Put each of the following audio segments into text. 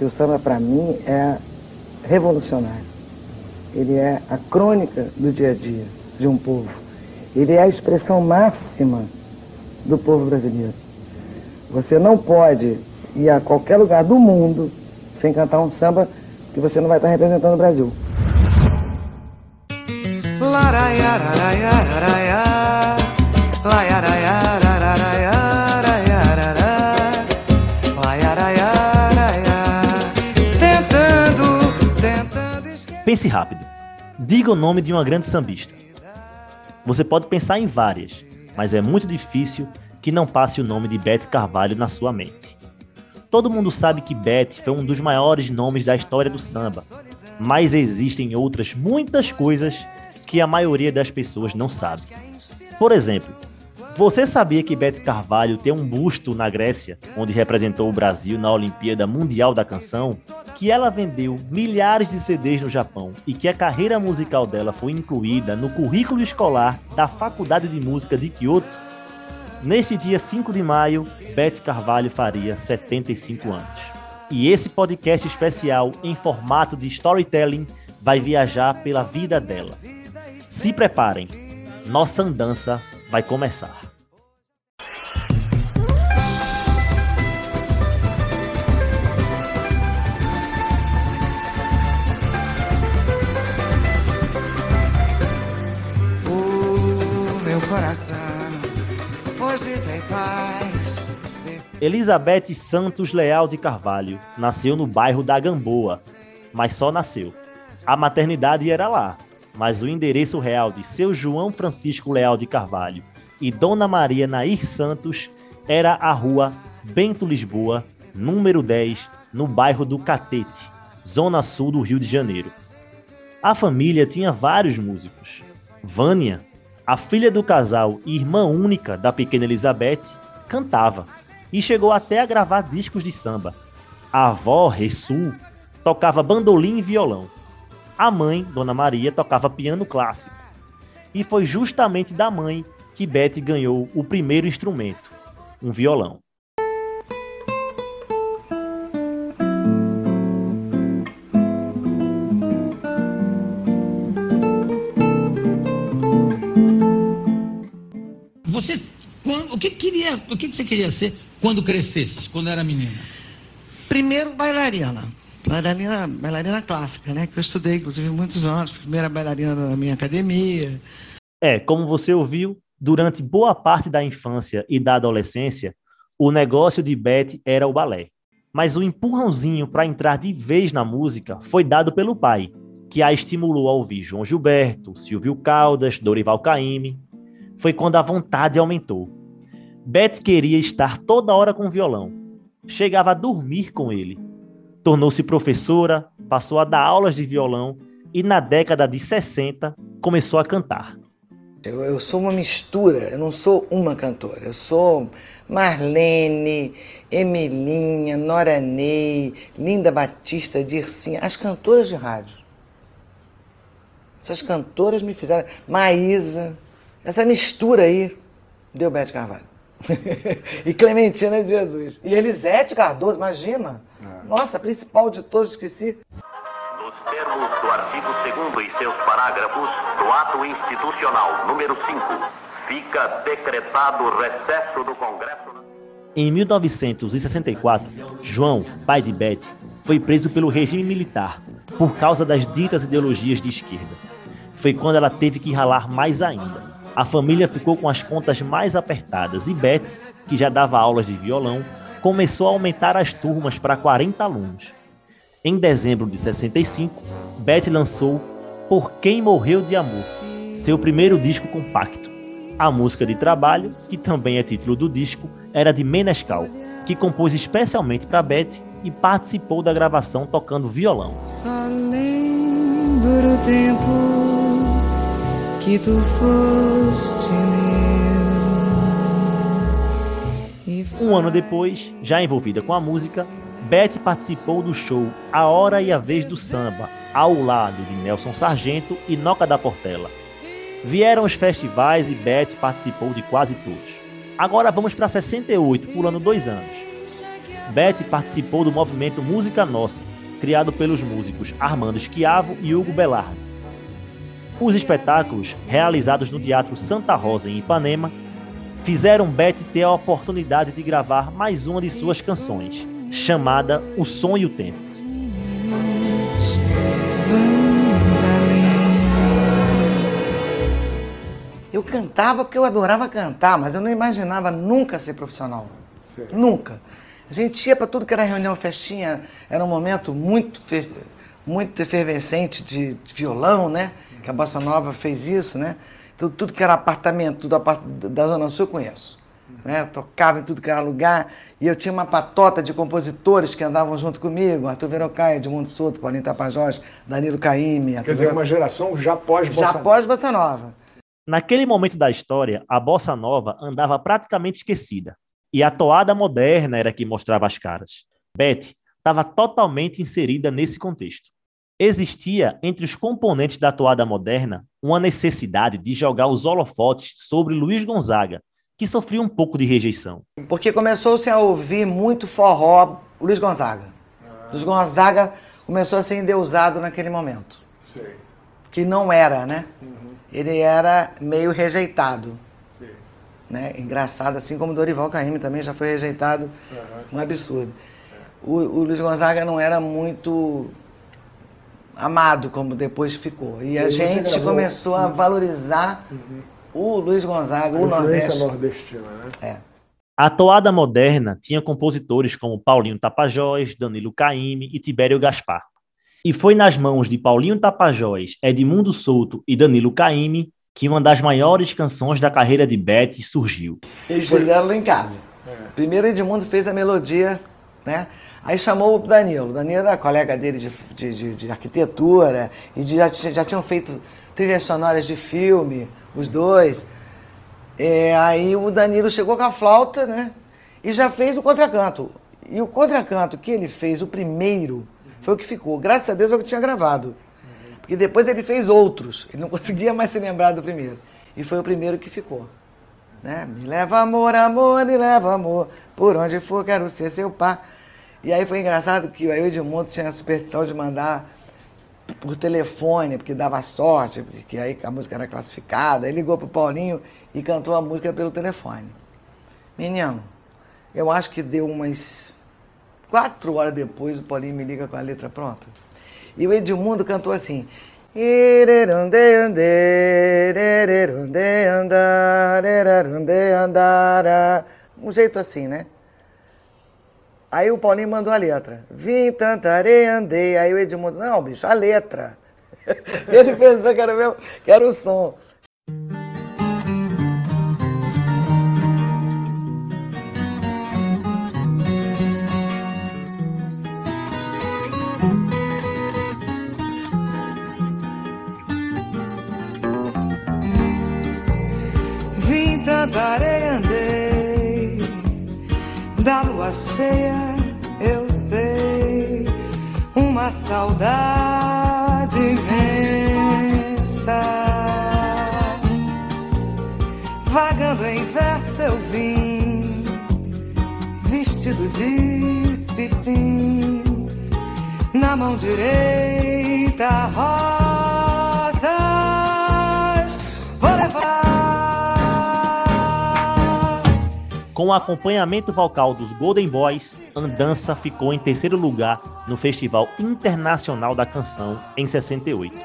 O samba, para mim, é revolucionário. Ele é a crônica do dia a dia de um povo. Ele é a expressão máxima do povo brasileiro. Você não pode ir a qualquer lugar do mundo sem cantar um samba que você não vai estar representando o Brasil. Pense rápido. Diga o nome de uma grande sambista. Você pode pensar em várias, mas é muito difícil que não passe o nome de Bete Carvalho na sua mente. Todo mundo sabe que Bete foi um dos maiores nomes da história do samba, mas existem outras muitas coisas que a maioria das pessoas não sabe. Por exemplo, você sabia que Bete Carvalho tem um busto na Grécia, onde representou o Brasil na Olimpíada Mundial da Canção? que ela vendeu milhares de CDs no Japão e que a carreira musical dela foi incluída no currículo escolar da Faculdade de Música de Kyoto, neste dia 5 de maio, Beth Carvalho faria 75 anos. E esse podcast especial em formato de storytelling vai viajar pela vida dela. Se preparem, nossa andança vai começar. Elizabeth Santos Leal de Carvalho nasceu no bairro da Gamboa, mas só nasceu. A maternidade era lá, mas o endereço real de seu João Francisco Leal de Carvalho e Dona Maria Nair Santos era a rua Bento Lisboa, número 10, no bairro do Catete, zona sul do Rio de Janeiro. A família tinha vários músicos. Vânia, a filha do casal e irmã única da pequena Elizabeth, cantava e chegou até a gravar discos de samba. A avó, Ressu, tocava bandolim e violão. A mãe, Dona Maria, tocava piano clássico. E foi justamente da mãe que Beth ganhou o primeiro instrumento, um violão. O que queria, o que você queria ser quando crescesse, quando era menina? Primeiro bailarina. Bailarina, bailarina clássica, né? Que eu estudei, inclusive, muitos anos. Primeira bailarina da minha academia. É, como você ouviu, durante boa parte da infância e da adolescência, o negócio de Beth era o balé. Mas o empurrãozinho para entrar de vez na música foi dado pelo pai, que a estimulou a ouvir João Gilberto, Silvio Caldas, Dorival Caymmi, foi quando a vontade aumentou. Beth queria estar toda hora com o violão. Chegava a dormir com ele. Tornou-se professora, passou a dar aulas de violão e na década de 60 começou a cantar. Eu, eu, sou uma mistura, eu não sou uma cantora. Eu sou Marlene, Emilinha, Nora Ney, Linda Batista, Dircinha, as cantoras de rádio. Essas cantoras me fizeram. Maísa. Essa mistura aí deu Bete Carvalho. e Clementina de Jesus. E Elisete Cardoso, imagina. É. Nossa, principal de todos, esqueci. Nos termos do artigo 2 e seus parágrafos do ato institucional número 5, fica decretado o recesso do Congresso. Em 1964, João, pai de Beth, foi preso pelo regime militar por causa das ditas ideologias de esquerda. Foi quando ela teve que ralar mais ainda a família ficou com as contas mais apertadas e Beth, que já dava aulas de violão, começou a aumentar as turmas para 40 alunos. Em dezembro de 65, Beth lançou Por Quem Morreu de Amor, seu primeiro disco compacto. A música de trabalho, que também é título do disco, era de Menescal, que compôs especialmente para Beth e participou da gravação tocando violão. Só lembro o tempo que tu foste meu. Um ano depois, já envolvida com a música, Beth participou do show A Hora e a Vez do Samba, ao lado de Nelson Sargento e Noca da Portela. Vieram os festivais e Beth participou de quase todos. Agora vamos para 68, pulando dois anos. Beth participou do movimento Música Nossa, criado pelos músicos Armando Schiavo e Hugo Belardi. Os espetáculos, realizados no Teatro Santa Rosa em Ipanema, fizeram Beth ter a oportunidade de gravar mais uma de suas canções, chamada O Som e o Tempo. Eu cantava porque eu adorava cantar, mas eu não imaginava nunca ser profissional. Sim. Nunca. A gente ia para tudo que era reunião, festinha, era um momento muito, muito efervescente de, de violão, né? Que a Bossa Nova fez isso, né? Então, tudo que era apartamento, tudo apart- da Zona Sul eu conheço. Né? Tocava em tudo que era lugar. E eu tinha uma patota de compositores que andavam junto comigo. Arthur Verocai, Edmundo Souto, Paulinho Tapajós, Danilo. Arthur Quer dizer, uma geração já pós-bossa Já pós Bossa Nova. Naquele momento da história, a bossa nova andava praticamente esquecida, e a toada moderna era que mostrava as caras. Beth estava totalmente inserida nesse contexto. Existia entre os componentes da toada moderna uma necessidade de jogar os holofotes sobre Luiz Gonzaga, que sofria um pouco de rejeição. Porque começou-se a ouvir muito forró Luiz Gonzaga. Luiz Gonzaga começou a ser endeusado naquele momento. Sei, Que não era, né? Ele era meio rejeitado. sei. Né? Engraçado, assim como Dorival Caymmi também já foi rejeitado. Um absurdo. O, o Luiz Gonzaga não era muito amado como depois ficou. E a E você gente gravou- começou a valorizar o Luiz Gonzaga, A o Nordeste. nordestina, né? É. A toada moderna tinha compositores como Paulinho Tapajós, Danilo Caymmi e Tibério Gaspar. E foi nas mãos de Paulinho Tapajós, Edmundo Souto e Danilo Caymmi que uma das maiores canções da carreira de Beth surgiu. Eles fizeram lá em casa. Primeiro Edmundo fez a melodia, né? Aí chamou o Danilo. O Danilo era colega dele de, de, de- de arquitetura e já, já tinham feito trilhas sonoras de filme, os dois. É, aí o Danilo chegou com a flauta, né? E já fez o contracanto. E o contracanto que ele fez, o primeiro, foi o que ficou. Graças a Deus é o que tinha gravado. Porque depois ele fez outros. Ele não conseguia mais se lembrar do primeiro. E foi o primeiro que ficou. Né? Me leva amor, amor, me leva amor. Por onde for, quero ser seu par. E aí foi engraçado que o Edmundo tinha a superstição de mandar por telefone, porque dava sorte, porque aí a música era classificada. Ele ligou pro Paulinho e cantou a música pelo telefone. Menino, eu acho que deu umas quatro horas depois o Paulinho me liga com a letra pronta. E o Edmundo cantou assim. Um jeito assim, né? Aí o Paulinho mandou a letra. Vim, tantarei, andei. Aí o Edmundo, não, bicho, a letra. Ele pensou que era, meu, que era o som. Cheia, eu sei uma saudade imensa. Vagando em verso eu vim, vestido de cetim, na mão direita rosas. Com o acompanhamento vocal dos Golden Boys, Andança ficou em terceiro lugar no Festival Internacional da Canção em 68.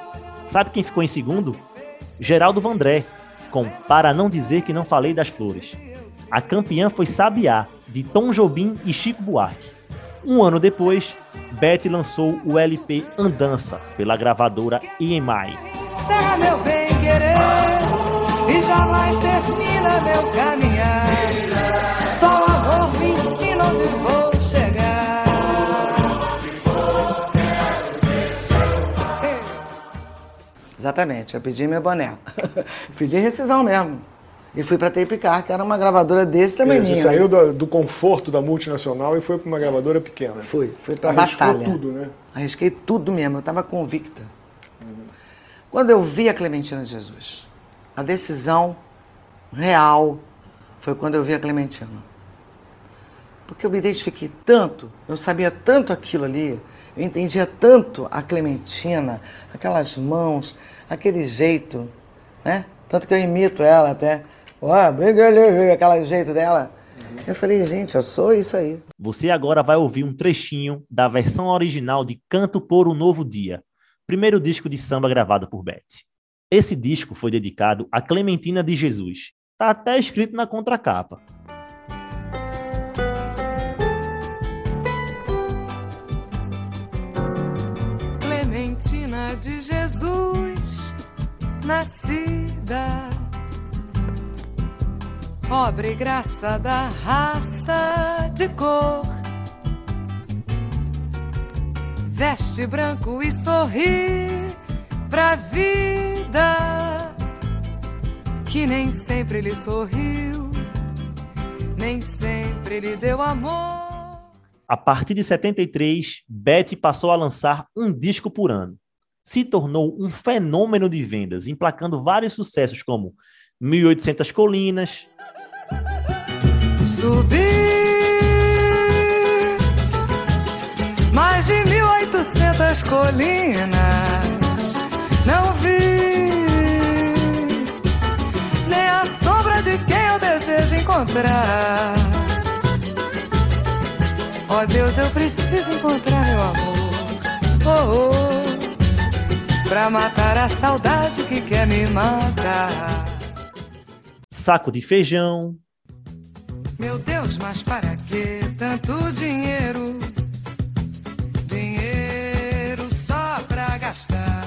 Sabe quem ficou em segundo? Geraldo Vandré, com Para Não Dizer Que Não Falei das Flores. A campeã foi Sabiá, de Tom Jobim e Chico Buarque. Um ano depois, Beth lançou o LP Andança, pela gravadora EMI. Encerra meu bem querer e jamais termina meu caminhar. Exatamente, eu pedi meu boné. pedi rescisão mesmo. E fui pra Tape Car, que era uma gravadora desse tamanho. Você saiu do, do conforto da multinacional e foi para uma gravadora pequena. Fui, fui pra Arriscou batalha. tudo, né? Arrisquei tudo mesmo, eu estava convicta. Quando eu vi a Clementina de Jesus, a decisão real foi quando eu vi a Clementina. Porque eu me identifiquei tanto, eu sabia tanto aquilo ali, eu entendia tanto a Clementina, aquelas mãos, aquele jeito, né? Tanto que eu imito ela até. Ó, aquele jeito dela. Eu falei, gente, eu sou isso aí. Você agora vai ouvir um trechinho da versão original de Canto por um Novo Dia, primeiro disco de samba gravado por Beth. Esse disco foi dedicado a Clementina de Jesus. Tá até escrito na contracapa. Clementina de Jesus, nascida pobre graça da raça de cor. Veste branco e sorri pra vida, que nem sempre lhe sorriu, nem sempre lhe deu amor. A partir de 73, Betty passou a lançar um disco por ano. Se tornou um fenômeno de vendas, emplacando vários sucessos como 1800 Colinas, Subi mais de mil oitocentas colinas, não vi nem a sombra de quem eu desejo encontrar. Oh, Deus, eu preciso encontrar meu amor, oh, oh, pra matar a saudade que quer me matar. Saco de feijão, meu Deus, mas para que tanto dinheiro? Dinheiro só pra gastar.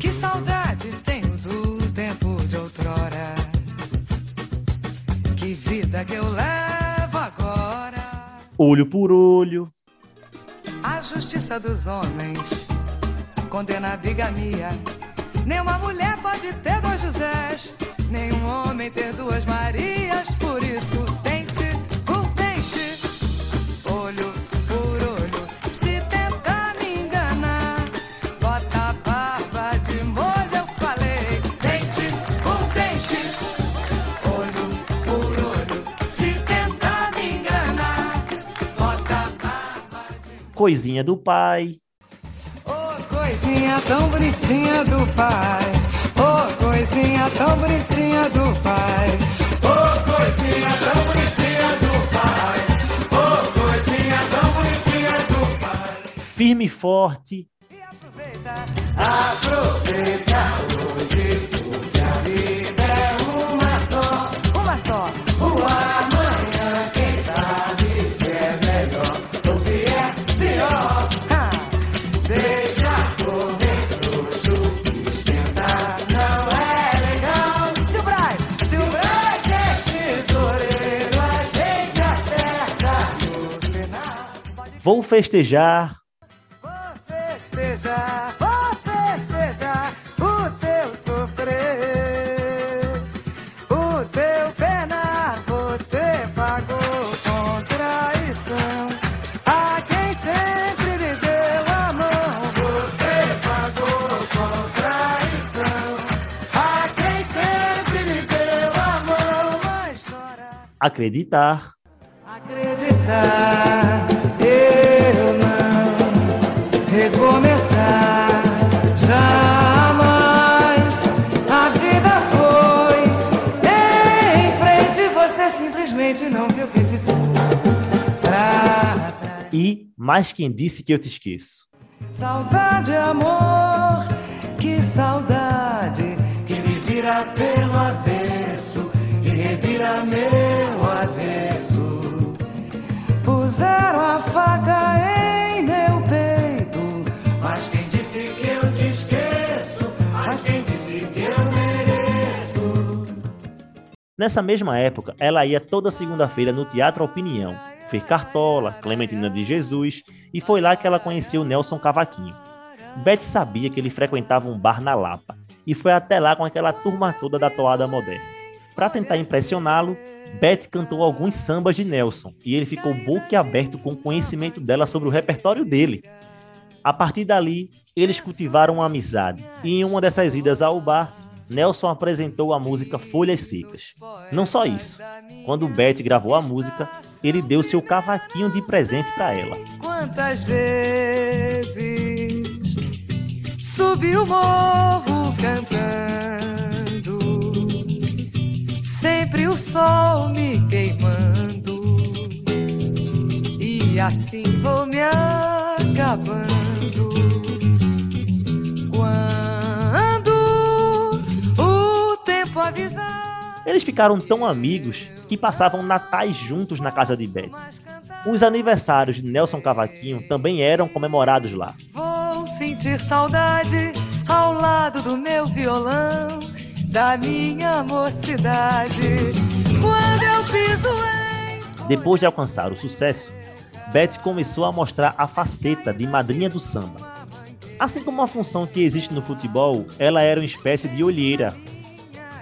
Que saudade tenho do tempo de outrora. Que vida que eu levo agora. Olho por olho. A justiça dos homens condena a bigamia. Nenhuma mulher pode ter dois Josés. Nenhum homem ter duas Marias, por isso dente por dente, olho por olho. Se tentar me enganar, bota a barba de molho, eu falei. Dente por dente, olho por olho. Se tentar me enganar, bota a barba de Coisinha do pai. Coisinha tão bonitinha do pai. Oh, coisinha tão bonitinha do pai. Oh, coisinha tão bonitinha do pai. Oh, coisinha tão bonitinha do pai. Firme e forte. E aproveita, aproveita hoje, porque a vida é uma só. Uma só. O amanhã, Vou festejar. Vou festejar, vou festejar o teu sofrer, o teu penar. Você pagou com traição a quem sempre lhe deu a mão. Você pagou com traição a quem sempre lhe deu a mão. Mas chora. Acreditar. Acreditar, recomeçar jamais. A vida foi em frente, você simplesmente não viu que ficou pra trás. E mais quem disse que eu te esqueço. Saudade, amor, que saudade que me vira pelo avesso e revira meu avesso. Puseram a faca em Nessa mesma época, ela ia toda segunda-feira no Teatro Opinião, fez Cartola, Clementina de Jesus, e foi lá que ela conheceu Nelson Cavaquinho. Beth sabia que ele frequentava um bar na Lapa, e foi até lá com aquela turma toda da toada moderna. Para tentar impressioná-lo, Beth cantou alguns sambas de Nelson, e ele ficou boquiaberto com o conhecimento dela sobre o repertório dele. A partir dali, eles cultivaram uma amizade, e em uma dessas idas ao bar, Nelson apresentou a música Folhas Secas. Não só isso, quando Beth gravou a música, ele deu seu cavaquinho de presente para ela. Quantas vezes subi o morro cantando, sempre o sol me queimando, e assim vou me acabando. Eles ficaram tão amigos que passavam natais juntos na casa de Beth. Os aniversários de Nelson Cavaquinho também eram comemorados lá. Vou sentir saudade ao lado do meu violão, da minha mocidade, quando eu piso em... Depois de alcançar o sucesso, Beth começou a mostrar a faceta de madrinha do samba. Assim como a função que existe no futebol, ela era uma espécie de olheira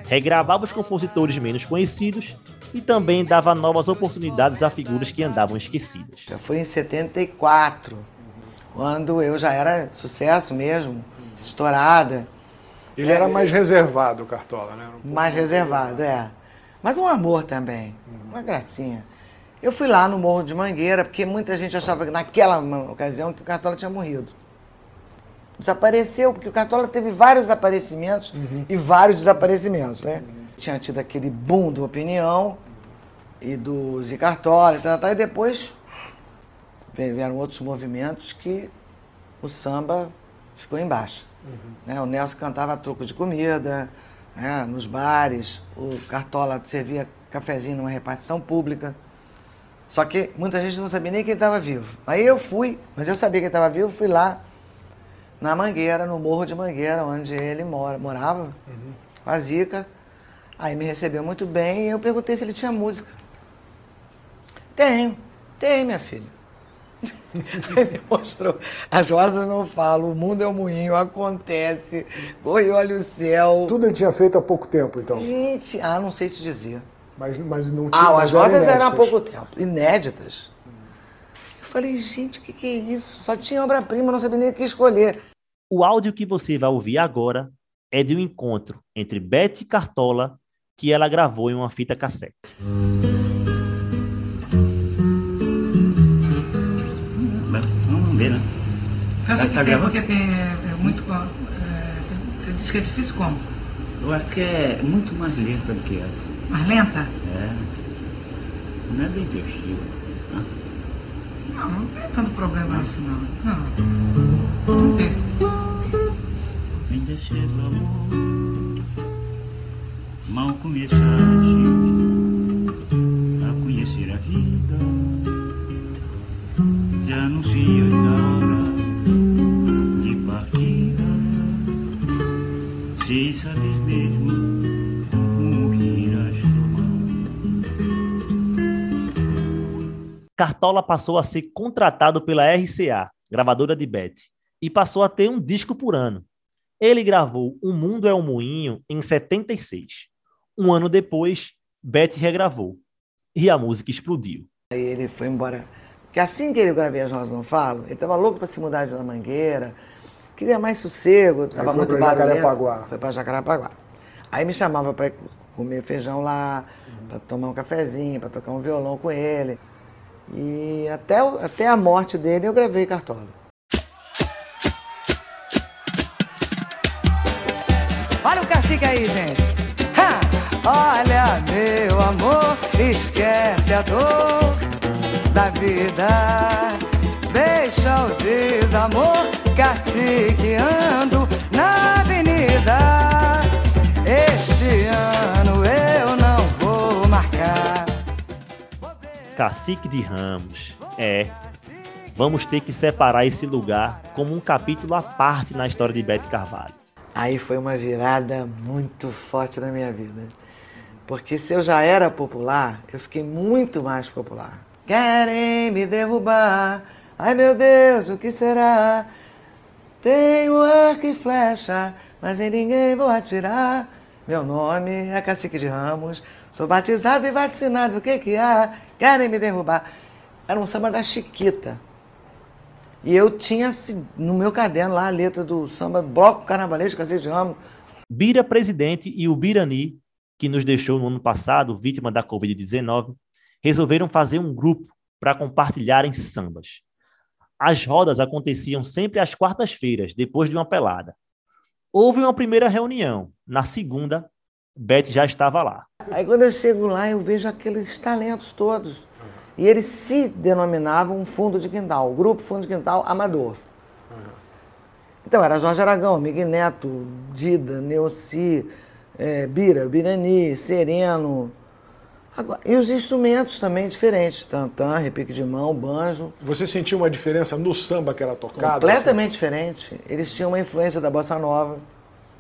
regravava os compositores menos conhecidos e também dava novas oportunidades a figuras que andavam esquecidas. Já foi em 74, quando eu já era sucesso mesmo, estourada. Ele era mais reservado, o Cartola, né? Um mais reservado, é. Mas um amor também, uma gracinha. Eu fui lá no Morro de Mangueira, porque muita gente achava que naquela ocasião que o Cartola tinha morrido desapareceu, porque o Cartola teve vários aparecimentos uhum. e vários desaparecimentos, né? Uhum. Tinha tido aquele boom do Opinião e do Zicartola e tal, tal, e depois vieram outros movimentos que o samba ficou embaixo. Uhum. Né? O Nelson cantava truco de comida, né? nos bares, o Cartola servia cafezinho numa repartição pública. Só que muita gente não sabia nem que ele estava vivo. Aí eu fui, mas eu sabia que ele estava vivo, fui lá, na Mangueira, no Morro de Mangueira, onde ele mora, morava, uhum. com a Zica. Aí me recebeu muito bem e eu perguntei se ele tinha música. Tem, tem, minha filha. Aí me mostrou. As rosas não falam, o mundo é um moinho, acontece. Oi, olha o céu. Tudo ele tinha feito há pouco tempo, então? Gente, ah, não sei te dizer. Mas, mas não tinha. Ah, as rosas eram há pouco tempo, inéditas. Falei, gente, o que, que é isso? Só tinha obra-prima, não sabia nem o que escolher. O áudio que você vai ouvir agora é de um encontro entre Beth Cartola que ela gravou em uma fita cassete. Vamos ver, né? Você acha que tá tem, porque tem é, é muito. É, você diz que é difícil como? Eu acho que é muito mais lenta do que essa. Mais lenta? É. Não é bem textil. Não, não tem tanto problema isso não. Não. Não tem. Me deixes o amor, mal começaste a conhecer a vida, já anuncias a Cartola passou a ser contratado pela RCA, gravadora de Beth, e passou a ter um disco por ano. Ele gravou O Mundo é um Moinho em 76. Um ano depois, Beth regravou. E a música explodiu. Aí ele foi embora. Que assim que ele gravei As Nós Não Falam, ele estava louco para se mudar de uma mangueira, queria mais sossego, estava muito barulhento. Jacarepaguá. Foi para Jacarepaguá. Aí me chamava para comer feijão lá, uhum. para tomar um cafezinho, para tocar um violão com ele. E até, até a morte dele eu gravei Cartola. Olha o cacique aí, gente. Ha! Olha, meu amor, esquece a dor da vida. Deixa o desamor, caciqueando na Cacique de Ramos. É. Vamos ter que separar esse lugar como um capítulo à parte na história de Bete Carvalho. Aí foi uma virada muito forte na minha vida. Porque se eu já era popular, eu fiquei muito mais popular. Querem me derrubar. Ai meu Deus, o que será? Tenho arco e flecha, mas em ninguém vou atirar. Meu nome é Cacique de Ramos, sou batizado e vacinado. O que que há? Querem me derrubar. Era um samba da Chiquita. E eu tinha no meu caderno lá a letra do samba Bloco Carnavalesco, Cacete de Ramos. Bira Presidente e o Birani, que nos deixou no ano passado, vítima da Covid-19, resolveram fazer um grupo para compartilharem sambas. As rodas aconteciam sempre às quartas-feiras, depois de uma pelada. Houve uma primeira reunião. Na segunda, Beth já estava lá. Aí quando eu chego lá, eu vejo aqueles talentos todos. E eles se denominavam Fundo de Quintal, o Grupo Fundo de Quintal Amador. Então era Jorge Aragão, Miguel Neto, Dida, Neuci, é, Bira, Birani, Sereno. Agora, e os instrumentos também diferentes, tantã, repique de mão, banjo. Você sentiu uma diferença no samba que era tocado? Completamente assim? diferente. Eles tinham uma influência da bossa nova,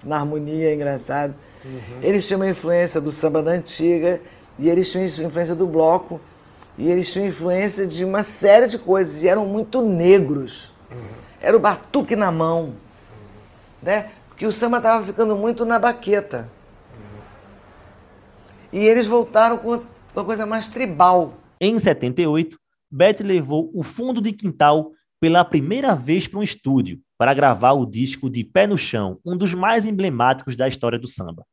na harmonia, engraçado. Uhum. Eles tinham uma influência do samba da antiga e eles tinham influência do bloco e eles tinham influência de uma série de coisas e eram muito negros. Uhum. Era o batuque na mão, uhum. né? Porque o samba estava ficando muito na baqueta. E eles voltaram com uma coisa mais tribal. Em 78, Beth levou o fundo de quintal pela primeira vez para um estúdio para gravar o disco de Pé no Chão, um dos mais emblemáticos da história do samba.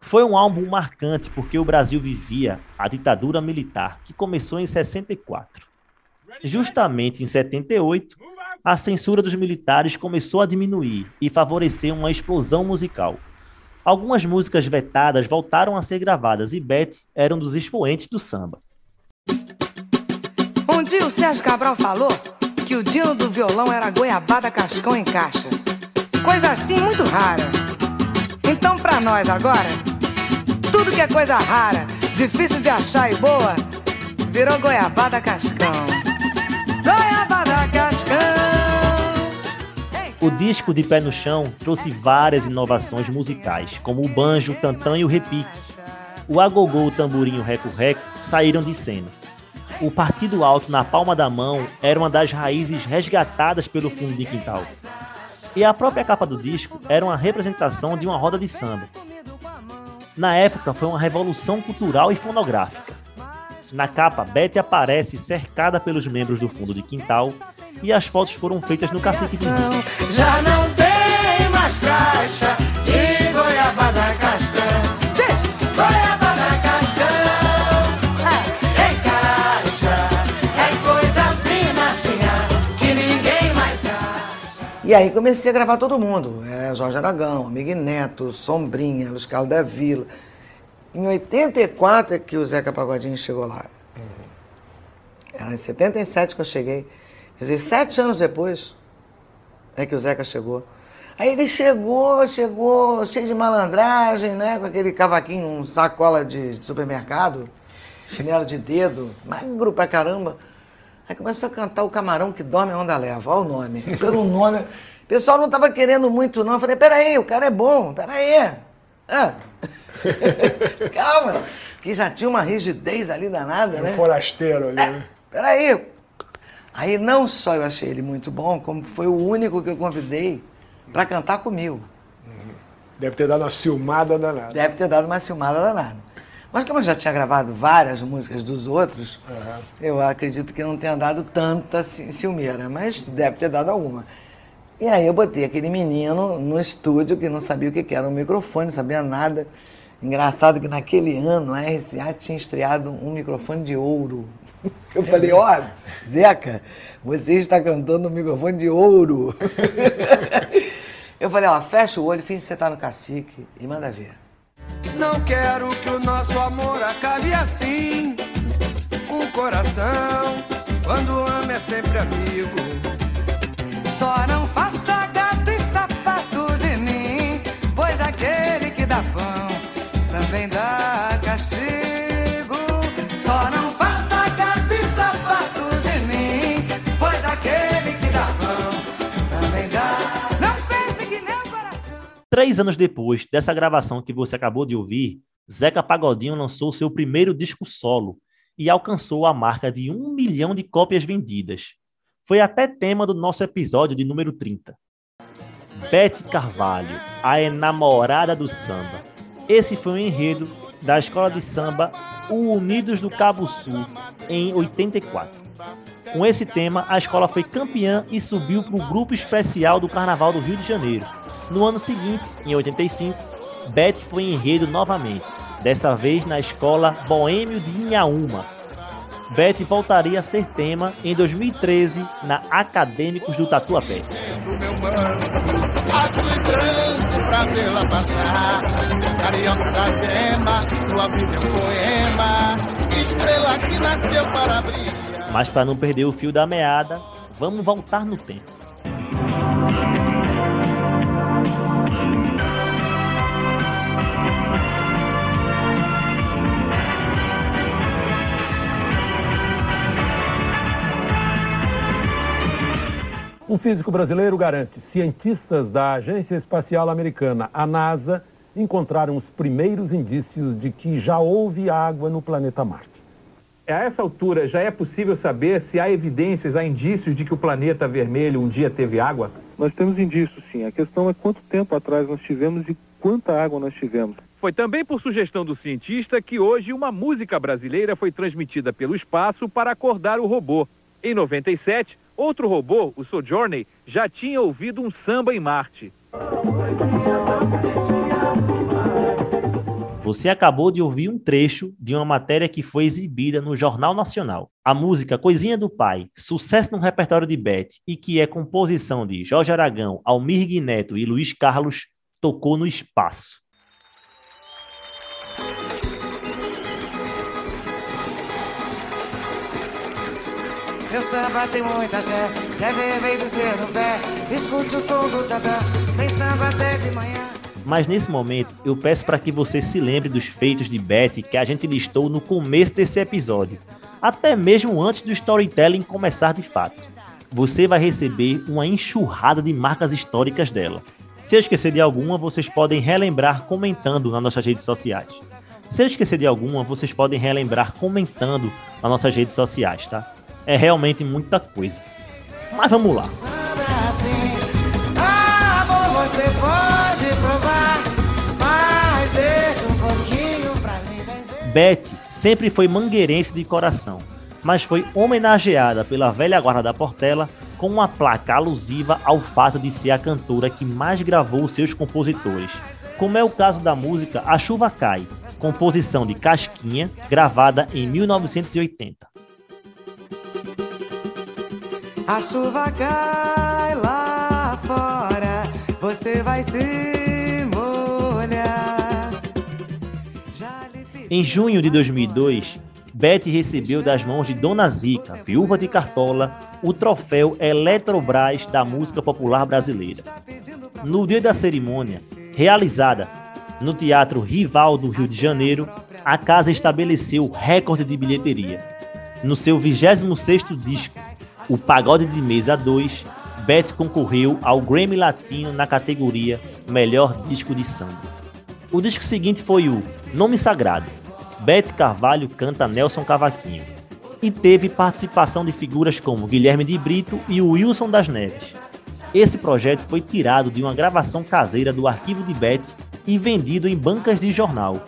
Foi um álbum marcante porque o Brasil vivia a ditadura militar, que começou em 64. Justamente em 78, a censura dos militares começou a diminuir e favorecer uma explosão musical. Algumas músicas vetadas voltaram a ser gravadas e Beth era um dos expoentes do samba. Um dia o Sérgio Cabral falou que o dino do violão era goiabada cascão em caixa. Coisa assim muito rara. Então, pra nós agora, tudo que é coisa rara, difícil de achar e boa, virou goiabada cascão. Goiabada cascão. O disco de Pé no Chão trouxe várias inovações musicais, como o banjo, o tantã e o repique. O agogô, o tamborim e o reco-reco saíram de cena. O partido alto na palma da mão era uma das raízes resgatadas pelo fundo de quintal. E a própria capa do disco era uma representação de uma roda de samba. Na época foi uma revolução cultural e fonográfica. Na capa, Betty aparece cercada pelos membros do fundo de quintal e as fotos foram feitas no cacique de Rio. Já não tem mais caixa E aí comecei a gravar todo mundo. É, Jorge Aragão, Amigo Neto, Sombrinha, Luiz Carlos da Vila. Em 84 é que o Zeca Pagodinho chegou lá. Era em 77 que eu cheguei. Quer dizer, sete anos depois é que o Zeca chegou. Aí ele chegou, chegou cheio de malandragem, né? Com aquele cavaquinho, um sacola de, de supermercado, chinelo de dedo, magro pra caramba. Aí começou a cantar o Camarão que Dorme a Onda Leva. Olha o nome. Pelo nome. O pessoal não tava querendo muito, não. Eu falei, peraí, o cara é bom, peraí. Ah. Calma. Que já tinha uma rigidez ali danada, Um né? forasteiro ali, né? Peraí. Aí não só eu achei ele muito bom, como foi o único que eu convidei para cantar comigo. Deve ter dado uma ciumada danada. Deve ter dado uma filmada danada. Mas como eu já tinha gravado várias músicas dos outros, eu acredito que não tenha dado tanta ci- ciumeira, mas deve ter dado alguma. E aí eu botei aquele menino no estúdio que não sabia o que era um microfone, não sabia nada. Engraçado que naquele ano a RCA tinha estreado um microfone de ouro. Eu falei, ó, Zeca, você está cantando um microfone de ouro. Eu falei, ó, fecha o olho, finge que você tá no cacique e manda ver. Não quero que o nosso amor acabe assim. Um coração, quando ama, é sempre amigo. Só não faça gato e sapato de mim, pois aquele que dá pão também dá castigo. Três anos depois dessa gravação que você acabou de ouvir, Zeca Pagodinho lançou seu primeiro disco solo e alcançou a marca de um milhão de cópias vendidas. Foi até tema do nosso episódio de número 30. Bete Carvalho, a enamorada do samba. Esse foi o enredo da escola de samba O Unidos do Cabo Sul, em 84. Com esse tema, a escola foi campeã e subiu para o grupo especial do Carnaval do Rio de Janeiro. No ano seguinte, em 85, Beth foi enredo novamente, dessa vez na escola Boêmio de Inhaúma. Beth voltaria a ser tema em 2013 na Acadêmicos do Tatuapé. É. Mas para não perder o fio da meada, vamos voltar no tempo. Um físico brasileiro garante: cientistas da Agência Espacial Americana, a NASA, encontraram os primeiros indícios de que já houve água no planeta Marte. A essa altura, já é possível saber se há evidências, há indícios de que o planeta vermelho um dia teve água? Nós temos indícios, sim. A questão é quanto tempo atrás nós tivemos e quanta água nós tivemos. Foi também por sugestão do cientista que hoje uma música brasileira foi transmitida pelo espaço para acordar o robô. Em 97, Outro robô, o Sojourner, já tinha ouvido um samba em Marte. Você acabou de ouvir um trecho de uma matéria que foi exibida no Jornal Nacional. A música Coisinha do Pai, sucesso no repertório de Beth e que é composição de Jorge Aragão, Almir Guineto e Luiz Carlos, tocou no espaço. Meu samba tem muita axé, quer ver vez ser no pé. Escute o som do tadã, tem samba até de manhã. Mas nesse momento, eu peço para que você se lembre dos feitos de Betty que a gente listou no começo desse episódio, até mesmo antes do storytelling começar de fato. Você vai receber uma enxurrada de marcas históricas dela. Se eu esquecer de alguma, vocês podem relembrar comentando nas nossas redes sociais. Se eu esquecer de alguma, vocês podem relembrar comentando nas nossas redes sociais, tá? É realmente muita coisa. Mas vamos lá. Beth sempre foi mangueirense de coração, mas foi homenageada pela velha guarda da Portela com uma placa alusiva ao fato de ser a cantora que mais gravou seus compositores, como é o caso da música A Chuva Cai, composição de Casquinha, gravada em 1980. A chuva cai lá fora, você vai se molhar. Em junho de 2002, Beth recebeu das mãos de Dona Zica, viúva de Cartola, o troféu Eletrobras da música popular brasileira. No dia da cerimônia, realizada no Teatro Rival do Rio de Janeiro, a casa estabeleceu recorde de bilheteria. No seu 26º disco, o Pagode de Mesa 2, Beth concorreu ao Grammy Latino na categoria Melhor Disco de Samba. O disco seguinte foi o Nome Sagrado. Beth Carvalho canta Nelson Cavaquinho. E teve participação de figuras como Guilherme de Brito e Wilson das Neves. Esse projeto foi tirado de uma gravação caseira do arquivo de Beth e vendido em bancas de jornal.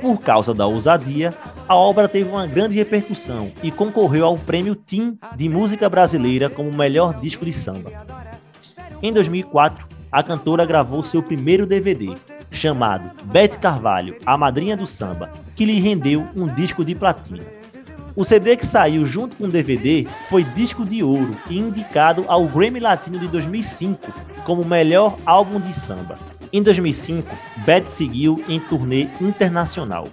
Por causa da ousadia, a obra teve uma grande repercussão e concorreu ao prêmio Tim de música brasileira como melhor disco de samba. Em 2004, a cantora gravou seu primeiro DVD, chamado Beth Carvalho, a madrinha do samba, que lhe rendeu um disco de platina. O CD que saiu junto com o DVD foi disco de ouro e indicado ao Grammy Latino de 2005 como melhor álbum de samba. Em 2005, Beth seguiu em turnê internacional,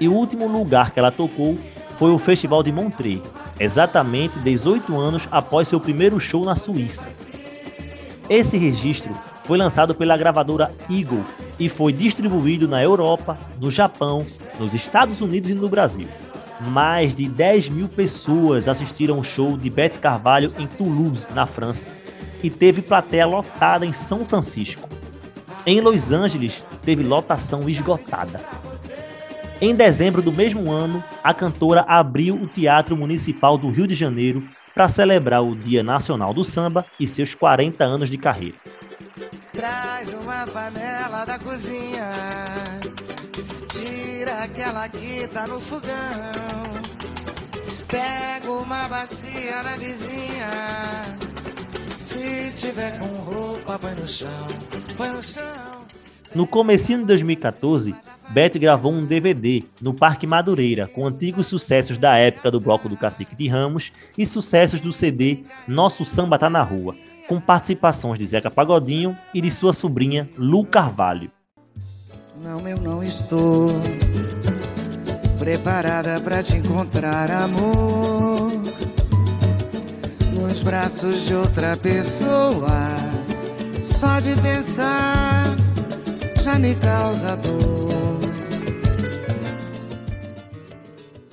e o último lugar que ela tocou foi o Festival de Montreux, exatamente 18 anos após seu primeiro show na Suíça. Esse registro foi lançado pela gravadora Eagle e foi distribuído na Europa, no Japão, nos Estados Unidos e no Brasil. Mais de 10 mil pessoas assistiram o show de Beth Carvalho em Toulouse, na França, e teve plateia lotada em São Francisco. Em Los Angeles, teve lotação esgotada. Em dezembro do mesmo ano, a cantora abriu o Teatro Municipal do Rio de Janeiro para celebrar o Dia Nacional do Samba e seus 40 anos de carreira. Traz uma panela da cozinha, tira aquela que tá no fogão. Pega uma bacia na vizinha, se tiver com roupa, põe no chão, põe no chão. No comecinho de 2014, Beth gravou um DVD no Parque Madureira com antigos sucessos da época do Bloco do Cacique de Ramos e sucessos do CD Nosso Samba Tá na Rua, com participações de Zeca Pagodinho e de sua sobrinha Lu Carvalho. Não, eu não estou preparada para te encontrar, amor, nos braços de outra pessoa. Só de pensar me causa dor.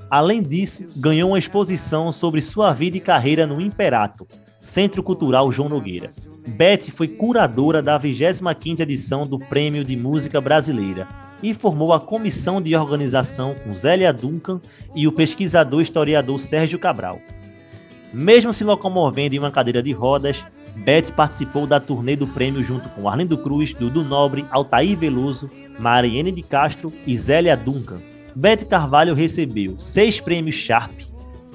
Além disso, ganhou uma exposição sobre sua vida e carreira no Imperato, Centro Cultural João Nogueira. Beth foi curadora da 25ª edição do Prêmio de Música Brasileira e formou a comissão de organização com Zélia Duncan e o pesquisador historiador Sérgio Cabral. Mesmo se locomovendo em uma cadeira de rodas, Beth participou da turnê do prêmio junto com Arlindo Cruz, Dudu Nobre, Altair Veloso, Mariene de Castro e Zélia Duncan. Beth Carvalho recebeu seis prêmios Sharp,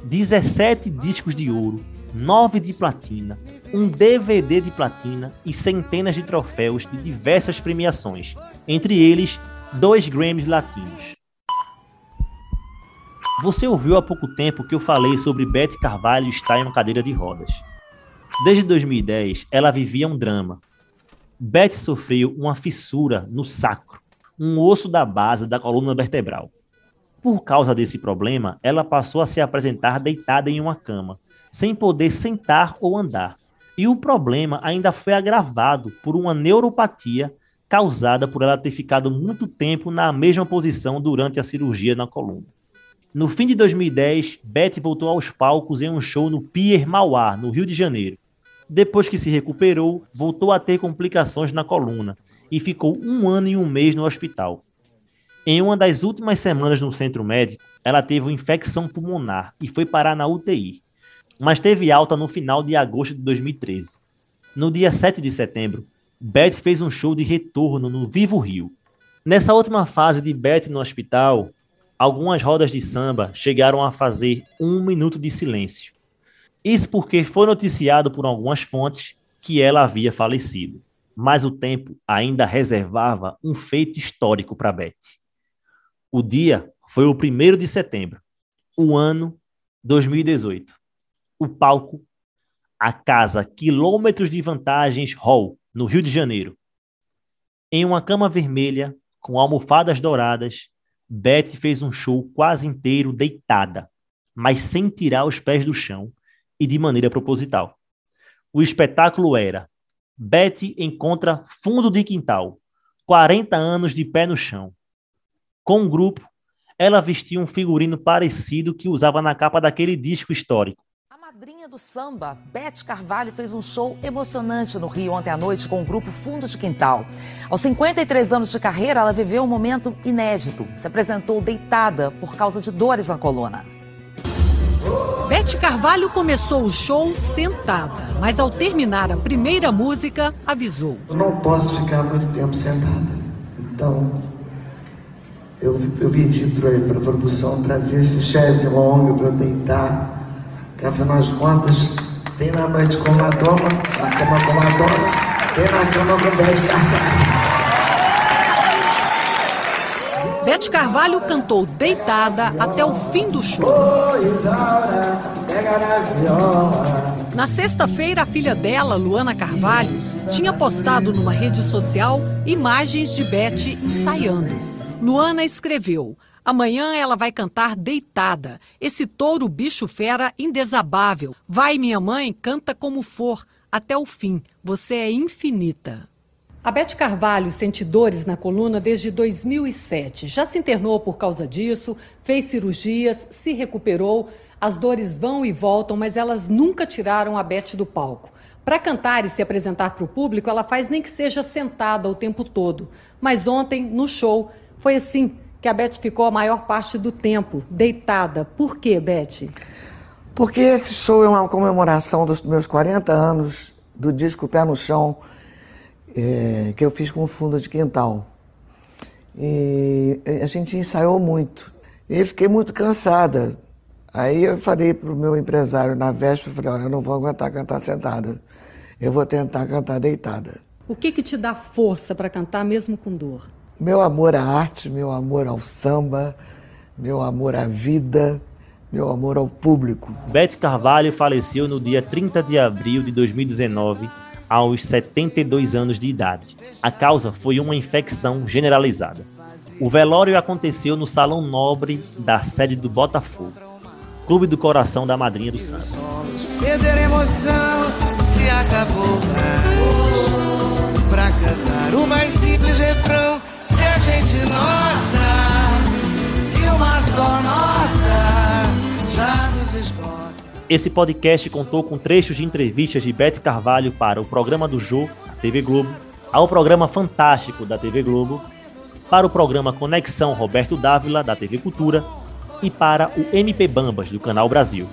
17 discos de ouro, 9 de platina, um DVD de platina e centenas de troféus de diversas premiações, entre eles dois Grammys latinos. Você ouviu há pouco tempo que eu falei sobre Beth Carvalho estar em uma cadeira de rodas. Desde 2010, ela vivia um drama. Beth sofreu uma fissura no sacro, um osso da base da coluna vertebral. Por causa desse problema, ela passou a se apresentar deitada em uma cama, sem poder sentar ou andar. E o problema ainda foi agravado por uma neuropatia causada por ela ter ficado muito tempo na mesma posição durante a cirurgia na coluna. No fim de 2010, Beth voltou aos palcos em um show no Pier Mauá, no Rio de Janeiro. Depois que se recuperou, voltou a ter complicações na coluna e ficou um ano e um mês no hospital. Em uma das últimas semanas no centro médico, ela teve uma infecção pulmonar e foi parar na UTI, mas teve alta no final de agosto de 2013. No dia 7 de setembro, Beth fez um show de retorno no Vivo Rio. Nessa última fase de Beth no hospital, algumas rodas de samba chegaram a fazer um minuto de silêncio. Isso porque foi noticiado por algumas fontes que ela havia falecido. Mas o tempo ainda reservava um feito histórico para Beth. O dia foi o 1 de setembro, o ano 2018. O palco, a casa Quilômetros de Vantagens Hall, no Rio de Janeiro. Em uma cama vermelha, com almofadas douradas, Beth fez um show quase inteiro deitada, mas sem tirar os pés do chão e de maneira proposital. O espetáculo era Beth encontra fundo de quintal, 40 anos de pé no chão. Com o um grupo, ela vestia um figurino parecido que usava na capa daquele disco histórico, madrinha do samba, Beth Carvalho, fez um show emocionante no Rio ontem à noite com o grupo Fundo de Quintal. Aos 53 anos de carreira, ela viveu um momento inédito. Se apresentou deitada por causa de dores na coluna. Beth Carvalho começou o show sentada, mas ao terminar a primeira música, avisou: Eu não posso ficar muito tempo sentada. Então, eu, eu pedi para a produção trazer esse chaise longo para eu deitar que afinal de contas, tem na noite com Madonna, na cama com Madonna, tem na cama com Beth Carvalho. Beth Carvalho cantou deitada até o fim do show. Na sexta-feira, a filha dela, Luana Carvalho, tinha postado numa rede social imagens de Beth ensaiando. Luana escreveu: Amanhã ela vai cantar deitada. Esse touro bicho fera indesabável. Vai, minha mãe, canta como for, até o fim. Você é infinita. A Beth Carvalho sente dores na coluna desde 2007. Já se internou por causa disso, fez cirurgias, se recuperou. As dores vão e voltam, mas elas nunca tiraram a Beth do palco. Para cantar e se apresentar para o público, ela faz nem que seja sentada o tempo todo. Mas ontem, no show, foi assim que a Beth ficou a maior parte do tempo deitada. Por quê, Beth? Porque esse show é uma comemoração dos meus 40 anos do disco Pé no Chão, é, que eu fiz com o fundo de quintal. E a gente ensaiou muito. E fiquei muito cansada. Aí eu falei para o meu empresário na véspera, falei, olha, eu não vou aguentar cantar sentada. Eu vou tentar cantar deitada. O que que te dá força para cantar mesmo com dor? Meu amor à arte, meu amor ao samba, meu amor à vida, meu amor ao público. Bete Carvalho faleceu no dia 30 de abril de 2019, aos 72 anos de idade. A causa foi uma infecção generalizada. O velório aconteceu no Salão Nobre da sede do Botafogo, Clube do Coração da Madrinha do cantar o mais simples refrão, se a gente nota e uma só nota Esse podcast contou com trechos de entrevistas de Bete Carvalho para o programa do Jô, da TV Globo, ao programa Fantástico da TV Globo, para o programa Conexão Roberto Dávila, da TV Cultura, e para o MP Bambas, do Canal Brasil.